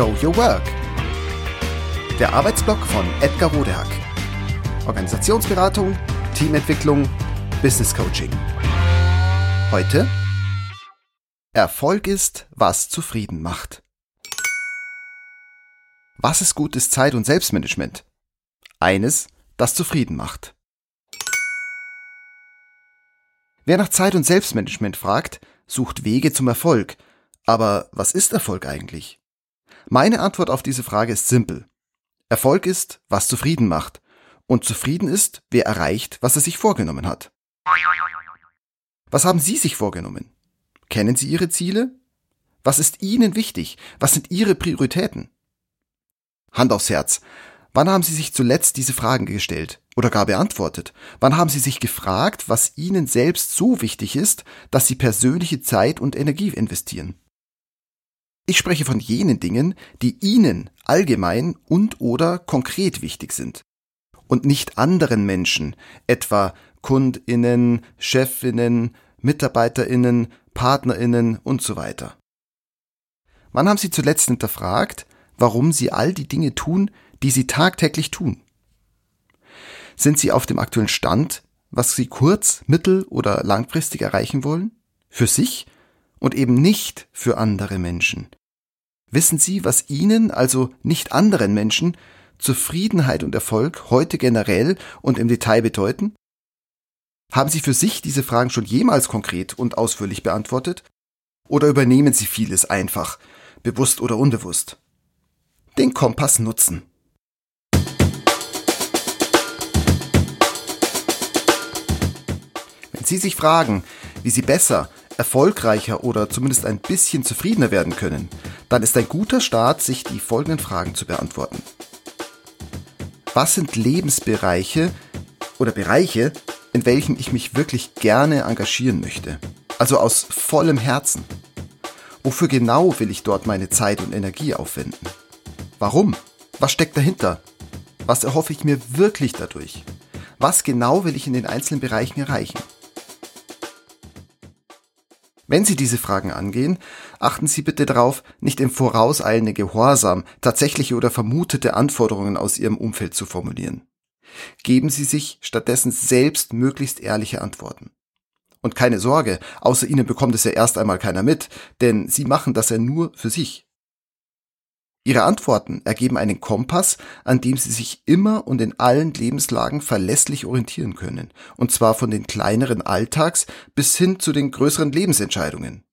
Show Your Work. Der Arbeitsblock von Edgar Rodehack. Organisationsberatung, Teamentwicklung, Business Coaching. Heute Erfolg ist, was zufrieden macht. Was ist gutes Zeit- und Selbstmanagement? Eines, das zufrieden macht. Wer nach Zeit- und Selbstmanagement fragt, sucht Wege zum Erfolg. Aber was ist Erfolg eigentlich? Meine Antwort auf diese Frage ist simpel. Erfolg ist, was zufrieden macht. Und zufrieden ist, wer erreicht, was er sich vorgenommen hat. Was haben Sie sich vorgenommen? Kennen Sie Ihre Ziele? Was ist Ihnen wichtig? Was sind Ihre Prioritäten? Hand aufs Herz. Wann haben Sie sich zuletzt diese Fragen gestellt oder gar beantwortet? Wann haben Sie sich gefragt, was Ihnen selbst so wichtig ist, dass Sie persönliche Zeit und Energie investieren? Ich spreche von jenen Dingen, die Ihnen allgemein und oder konkret wichtig sind und nicht anderen Menschen, etwa Kundinnen, Chefinnen, Mitarbeiterinnen, Partnerinnen und so weiter. Wann haben Sie zuletzt hinterfragt, warum Sie all die Dinge tun, die Sie tagtäglich tun? Sind Sie auf dem aktuellen Stand, was Sie kurz-, mittel- oder langfristig erreichen wollen? Für sich und eben nicht für andere Menschen. Wissen Sie, was Ihnen, also nicht anderen Menschen, Zufriedenheit und Erfolg heute generell und im Detail bedeuten? Haben Sie für sich diese Fragen schon jemals konkret und ausführlich beantwortet? Oder übernehmen Sie vieles einfach, bewusst oder unbewusst? Den Kompass nutzen. Wenn Sie sich fragen, wie Sie besser, erfolgreicher oder zumindest ein bisschen zufriedener werden können, dann ist ein guter Start, sich die folgenden Fragen zu beantworten. Was sind Lebensbereiche oder Bereiche, in welchen ich mich wirklich gerne engagieren möchte? Also aus vollem Herzen. Wofür genau will ich dort meine Zeit und Energie aufwenden? Warum? Was steckt dahinter? Was erhoffe ich mir wirklich dadurch? Was genau will ich in den einzelnen Bereichen erreichen? Wenn Sie diese Fragen angehen, achten Sie bitte darauf, nicht im vorauseilende Gehorsam tatsächliche oder vermutete Anforderungen aus Ihrem Umfeld zu formulieren. Geben Sie sich stattdessen selbst möglichst ehrliche Antworten. Und keine Sorge, außer Ihnen bekommt es ja erst einmal keiner mit, denn Sie machen das ja nur für sich. Ihre Antworten ergeben einen Kompass, an dem Sie sich immer und in allen Lebenslagen verlässlich orientieren können, und zwar von den kleineren Alltags bis hin zu den größeren Lebensentscheidungen.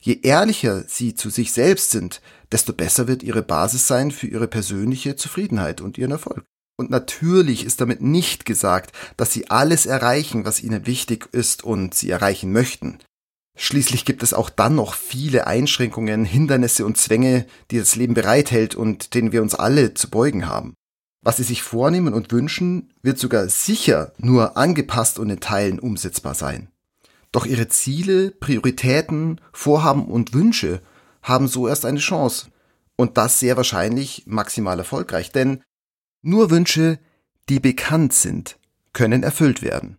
Je ehrlicher Sie zu sich selbst sind, desto besser wird Ihre Basis sein für Ihre persönliche Zufriedenheit und Ihren Erfolg. Und natürlich ist damit nicht gesagt, dass Sie alles erreichen, was Ihnen wichtig ist und Sie erreichen möchten. Schließlich gibt es auch dann noch viele Einschränkungen, Hindernisse und Zwänge, die das Leben bereithält und denen wir uns alle zu beugen haben. Was sie sich vornehmen und wünschen, wird sogar sicher nur angepasst und in Teilen umsetzbar sein. Doch ihre Ziele, Prioritäten, Vorhaben und Wünsche haben so erst eine Chance. Und das sehr wahrscheinlich maximal erfolgreich, denn nur Wünsche, die bekannt sind, können erfüllt werden.